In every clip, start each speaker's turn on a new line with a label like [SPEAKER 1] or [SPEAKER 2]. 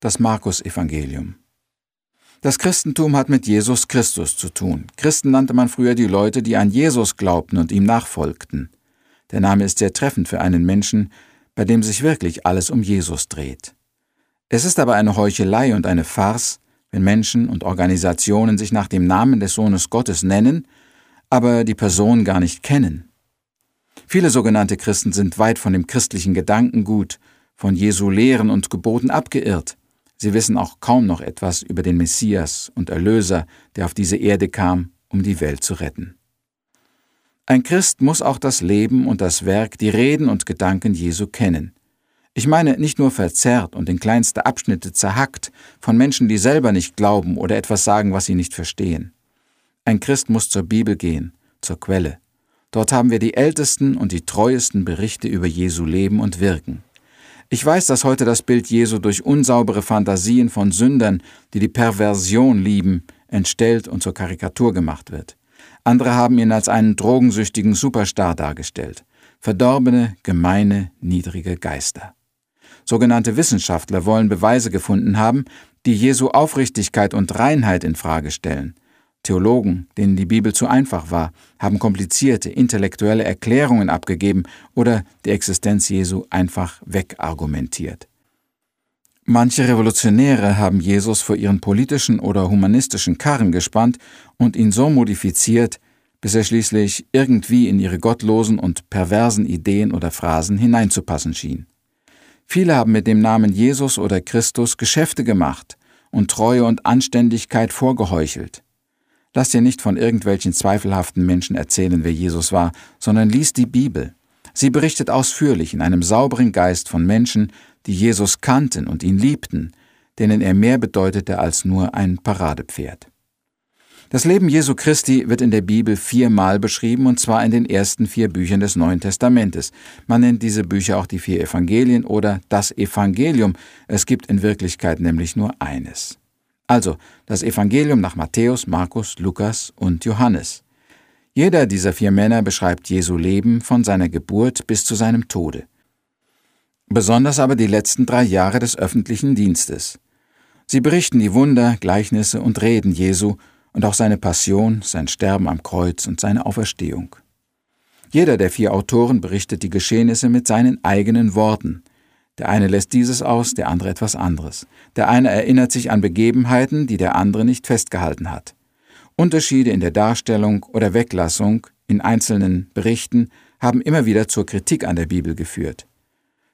[SPEAKER 1] Das Markus-Evangelium. Das Christentum hat mit Jesus Christus zu tun. Christen nannte man früher die Leute, die an Jesus glaubten und ihm nachfolgten. Der Name ist sehr treffend für einen Menschen, bei dem sich wirklich alles um Jesus dreht. Es ist aber eine Heuchelei und eine Farce, wenn Menschen und Organisationen sich nach dem Namen des Sohnes Gottes nennen, aber die Person gar nicht kennen. Viele sogenannte Christen sind weit von dem christlichen Gedankengut, von Jesu Lehren und Geboten abgeirrt. Sie wissen auch kaum noch etwas über den Messias und Erlöser, der auf diese Erde kam, um die Welt zu retten. Ein Christ muss auch das Leben und das Werk, die Reden und Gedanken Jesu kennen. Ich meine nicht nur verzerrt und in kleinste Abschnitte zerhackt von Menschen, die selber nicht glauben oder etwas sagen, was sie nicht verstehen. Ein Christ muss zur Bibel gehen, zur Quelle. Dort haben wir die ältesten und die treuesten Berichte über Jesu Leben und Wirken. Ich weiß, dass heute das Bild Jesu durch unsaubere Fantasien von Sündern, die die Perversion lieben, entstellt und zur Karikatur gemacht wird. Andere haben ihn als einen drogensüchtigen Superstar dargestellt. Verdorbene, gemeine, niedrige Geister. Sogenannte Wissenschaftler wollen Beweise gefunden haben, die Jesu Aufrichtigkeit und Reinheit in Frage stellen. Theologen, denen die Bibel zu einfach war, haben komplizierte intellektuelle Erklärungen abgegeben oder die Existenz Jesu einfach wegargumentiert. Manche Revolutionäre haben Jesus vor ihren politischen oder humanistischen Karren gespannt und ihn so modifiziert, bis er schließlich irgendwie in ihre gottlosen und perversen Ideen oder Phrasen hineinzupassen schien. Viele haben mit dem Namen Jesus oder Christus Geschäfte gemacht und Treue und Anständigkeit vorgeheuchelt. Lass dir nicht von irgendwelchen zweifelhaften Menschen erzählen, wer Jesus war, sondern lies die Bibel. Sie berichtet ausführlich in einem sauberen Geist von Menschen, die Jesus kannten und ihn liebten, denen er mehr bedeutete als nur ein Paradepferd. Das Leben Jesu Christi wird in der Bibel viermal beschrieben, und zwar in den ersten vier Büchern des Neuen Testamentes. Man nennt diese Bücher auch die vier Evangelien oder das Evangelium. Es gibt in Wirklichkeit nämlich nur eines. Also das Evangelium nach Matthäus, Markus, Lukas und Johannes. Jeder dieser vier Männer beschreibt Jesu Leben von seiner Geburt bis zu seinem Tode. Besonders aber die letzten drei Jahre des öffentlichen Dienstes. Sie berichten die Wunder, Gleichnisse und Reden Jesu und auch seine Passion, sein Sterben am Kreuz und seine Auferstehung. Jeder der vier Autoren berichtet die Geschehnisse mit seinen eigenen Worten, der eine lässt dieses aus, der andere etwas anderes. Der eine erinnert sich an Begebenheiten, die der andere nicht festgehalten hat. Unterschiede in der Darstellung oder Weglassung in einzelnen Berichten haben immer wieder zur Kritik an der Bibel geführt.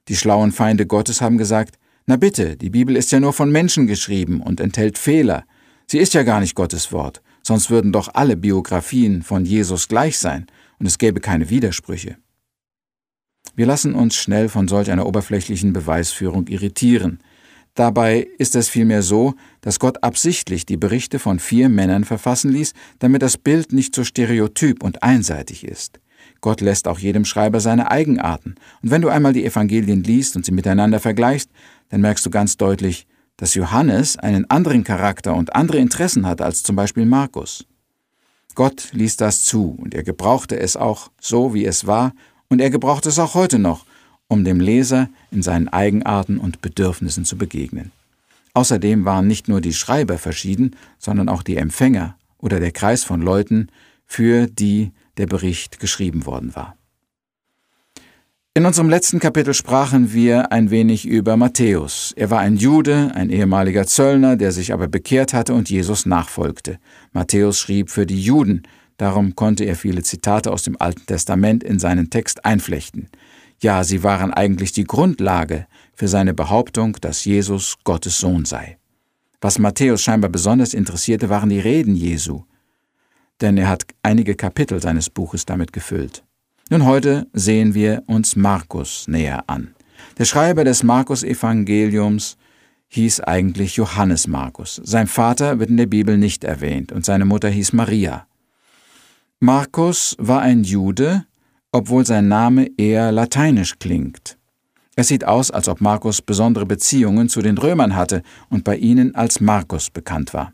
[SPEAKER 1] Die schlauen Feinde Gottes haben gesagt, na bitte, die Bibel ist ja nur von Menschen geschrieben und enthält Fehler. Sie ist ja gar nicht Gottes Wort, sonst würden doch alle Biografien von Jesus gleich sein und es gäbe keine Widersprüche. Wir lassen uns schnell von solch einer oberflächlichen Beweisführung irritieren. Dabei ist es vielmehr so, dass Gott absichtlich die Berichte von vier Männern verfassen ließ, damit das Bild nicht so stereotyp und einseitig ist. Gott lässt auch jedem Schreiber seine Eigenarten. Und wenn du einmal die Evangelien liest und sie miteinander vergleichst, dann merkst du ganz deutlich, dass Johannes einen anderen Charakter und andere Interessen hat als zum Beispiel Markus. Gott ließ das zu und er gebrauchte es auch so, wie es war, und er gebraucht es auch heute noch, um dem Leser in seinen Eigenarten und Bedürfnissen zu begegnen. Außerdem waren nicht nur die Schreiber verschieden, sondern auch die Empfänger oder der Kreis von Leuten, für die der Bericht geschrieben worden war. In unserem letzten Kapitel sprachen wir ein wenig über Matthäus. Er war ein Jude, ein ehemaliger Zöllner, der sich aber bekehrt hatte und Jesus nachfolgte. Matthäus schrieb für die Juden, Darum konnte er viele Zitate aus dem Alten Testament in seinen Text einflechten. Ja, sie waren eigentlich die Grundlage für seine Behauptung, dass Jesus Gottes Sohn sei. Was Matthäus scheinbar besonders interessierte, waren die Reden Jesu, denn er hat einige Kapitel seines Buches damit gefüllt. Nun heute sehen wir uns Markus näher an. Der Schreiber des Markus-Evangeliums hieß eigentlich Johannes Markus. Sein Vater wird in der Bibel nicht erwähnt und seine Mutter hieß Maria. Markus war ein Jude, obwohl sein Name eher lateinisch klingt. Es sieht aus, als ob Markus besondere Beziehungen zu den Römern hatte und bei ihnen als Markus bekannt war.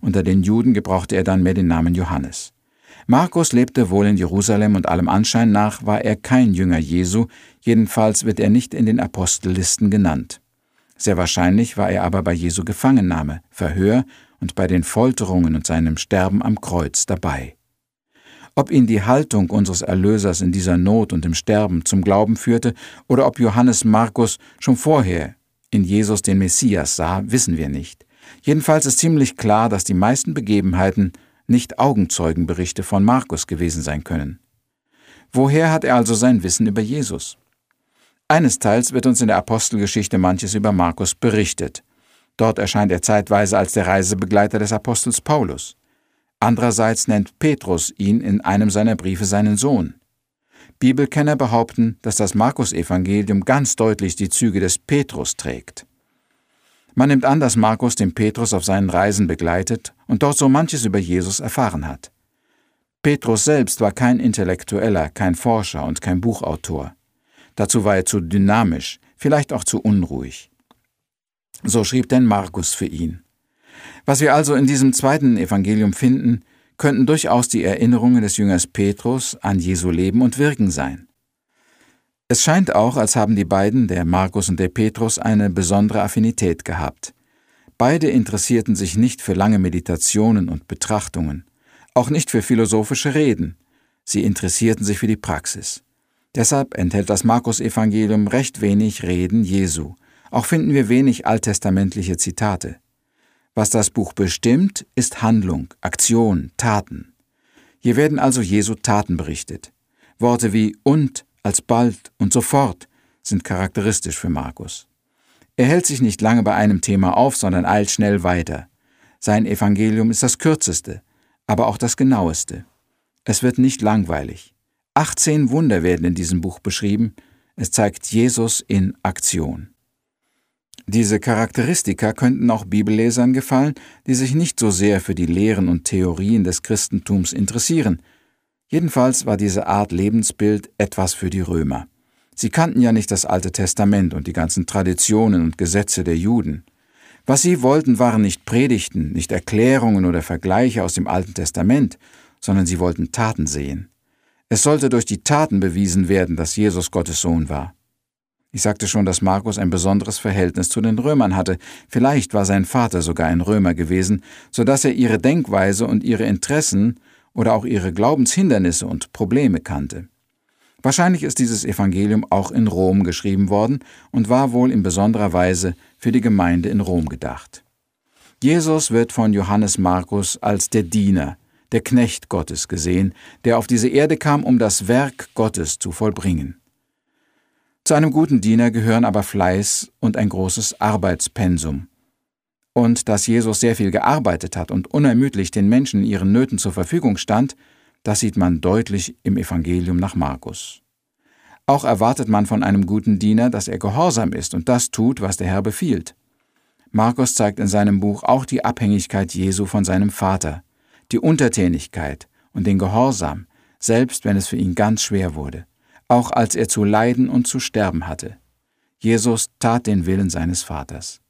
[SPEAKER 1] Unter den Juden gebrauchte er dann mehr den Namen Johannes. Markus lebte wohl in Jerusalem und allem Anschein nach war er kein Jünger Jesu, jedenfalls wird er nicht in den Apostellisten genannt. Sehr wahrscheinlich war er aber bei Jesu Gefangennahme, Verhör und bei den Folterungen und seinem Sterben am Kreuz dabei. Ob ihn die Haltung unseres Erlösers in dieser Not und im Sterben zum Glauben führte oder ob Johannes Markus schon vorher in Jesus den Messias sah, wissen wir nicht. Jedenfalls ist ziemlich klar, dass die meisten Begebenheiten nicht Augenzeugenberichte von Markus gewesen sein können. Woher hat er also sein Wissen über Jesus? Eines Teils wird uns in der Apostelgeschichte manches über Markus berichtet. Dort erscheint er zeitweise als der Reisebegleiter des Apostels Paulus. Andererseits nennt Petrus ihn in einem seiner Briefe seinen Sohn. Bibelkenner behaupten, dass das Markus-Evangelium ganz deutlich die Züge des Petrus trägt. Man nimmt an, dass Markus den Petrus auf seinen Reisen begleitet und dort so manches über Jesus erfahren hat. Petrus selbst war kein Intellektueller, kein Forscher und kein Buchautor. Dazu war er zu dynamisch, vielleicht auch zu unruhig. So schrieb denn Markus für ihn. Was wir also in diesem zweiten Evangelium finden, könnten durchaus die Erinnerungen des Jüngers Petrus an Jesu Leben und Wirken sein. Es scheint auch, als haben die beiden, der Markus und der Petrus, eine besondere Affinität gehabt. Beide interessierten sich nicht für lange Meditationen und Betrachtungen, auch nicht für philosophische Reden, sie interessierten sich für die Praxis. Deshalb enthält das Markus-Evangelium recht wenig Reden Jesu, auch finden wir wenig alttestamentliche Zitate. Was das Buch bestimmt, ist Handlung, Aktion, Taten. Hier werden also Jesu Taten berichtet. Worte wie und, alsbald und sofort sind charakteristisch für Markus. Er hält sich nicht lange bei einem Thema auf, sondern eilt schnell weiter. Sein Evangelium ist das kürzeste, aber auch das genaueste. Es wird nicht langweilig. 18 Wunder werden in diesem Buch beschrieben. Es zeigt Jesus in Aktion. Diese Charakteristika könnten auch Bibellesern gefallen, die sich nicht so sehr für die Lehren und Theorien des Christentums interessieren. Jedenfalls war diese Art Lebensbild etwas für die Römer. Sie kannten ja nicht das Alte Testament und die ganzen Traditionen und Gesetze der Juden. Was sie wollten, waren nicht Predigten, nicht Erklärungen oder Vergleiche aus dem Alten Testament, sondern sie wollten Taten sehen. Es sollte durch die Taten bewiesen werden, dass Jesus Gottes Sohn war. Ich sagte schon, dass Markus ein besonderes Verhältnis zu den Römern hatte. Vielleicht war sein Vater sogar ein Römer gewesen, so dass er ihre Denkweise und ihre Interessen oder auch ihre Glaubenshindernisse und Probleme kannte. Wahrscheinlich ist dieses Evangelium auch in Rom geschrieben worden und war wohl in besonderer Weise für die Gemeinde in Rom gedacht. Jesus wird von Johannes Markus als der Diener, der Knecht Gottes gesehen, der auf diese Erde kam, um das Werk Gottes zu vollbringen. Zu einem guten Diener gehören aber Fleiß und ein großes Arbeitspensum. Und dass Jesus sehr viel gearbeitet hat und unermüdlich den Menschen in ihren Nöten zur Verfügung stand, das sieht man deutlich im Evangelium nach Markus. Auch erwartet man von einem guten Diener, dass er gehorsam ist und das tut, was der Herr befiehlt. Markus zeigt in seinem Buch auch die Abhängigkeit Jesu von seinem Vater, die Untertänigkeit und den Gehorsam, selbst wenn es für ihn ganz schwer wurde auch als er zu leiden und zu sterben hatte. Jesus tat den Willen seines Vaters.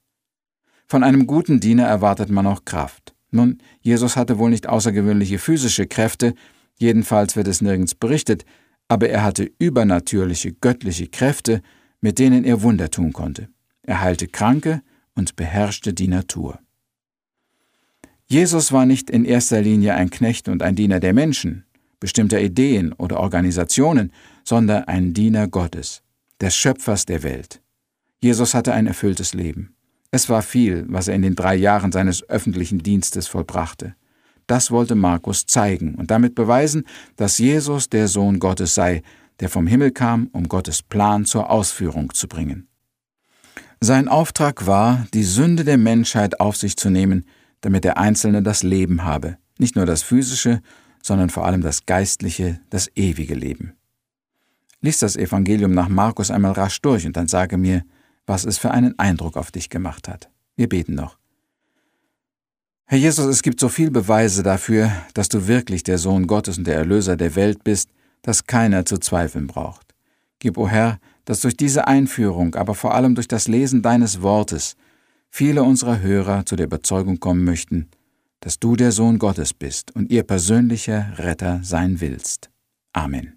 [SPEAKER 1] Von einem guten Diener erwartet man auch Kraft. Nun, Jesus hatte wohl nicht außergewöhnliche physische Kräfte, jedenfalls wird es nirgends berichtet, aber er hatte übernatürliche göttliche Kräfte, mit denen er Wunder tun konnte. Er heilte Kranke und beherrschte die Natur. Jesus war nicht in erster Linie ein Knecht und ein Diener der Menschen, bestimmter Ideen oder Organisationen, sondern ein Diener Gottes, des Schöpfers der Welt. Jesus hatte ein erfülltes Leben. Es war viel, was er in den drei Jahren seines öffentlichen Dienstes vollbrachte. Das wollte Markus zeigen und damit beweisen, dass Jesus der Sohn Gottes sei, der vom Himmel kam, um Gottes Plan zur Ausführung zu bringen. Sein Auftrag war, die Sünde der Menschheit auf sich zu nehmen, damit der Einzelne das Leben habe, nicht nur das physische, sondern vor allem das geistliche, das ewige Leben. Lies das Evangelium nach Markus einmal rasch durch und dann sage mir, was es für einen Eindruck auf dich gemacht hat. Wir beten noch. Herr Jesus, es gibt so viel Beweise dafür, dass du wirklich der Sohn Gottes und der Erlöser der Welt bist, dass keiner zu zweifeln braucht. Gib, o oh Herr, dass durch diese Einführung, aber vor allem durch das Lesen deines Wortes, viele unserer Hörer zu der Überzeugung kommen möchten, dass du der Sohn Gottes bist und ihr persönlicher Retter sein willst. Amen.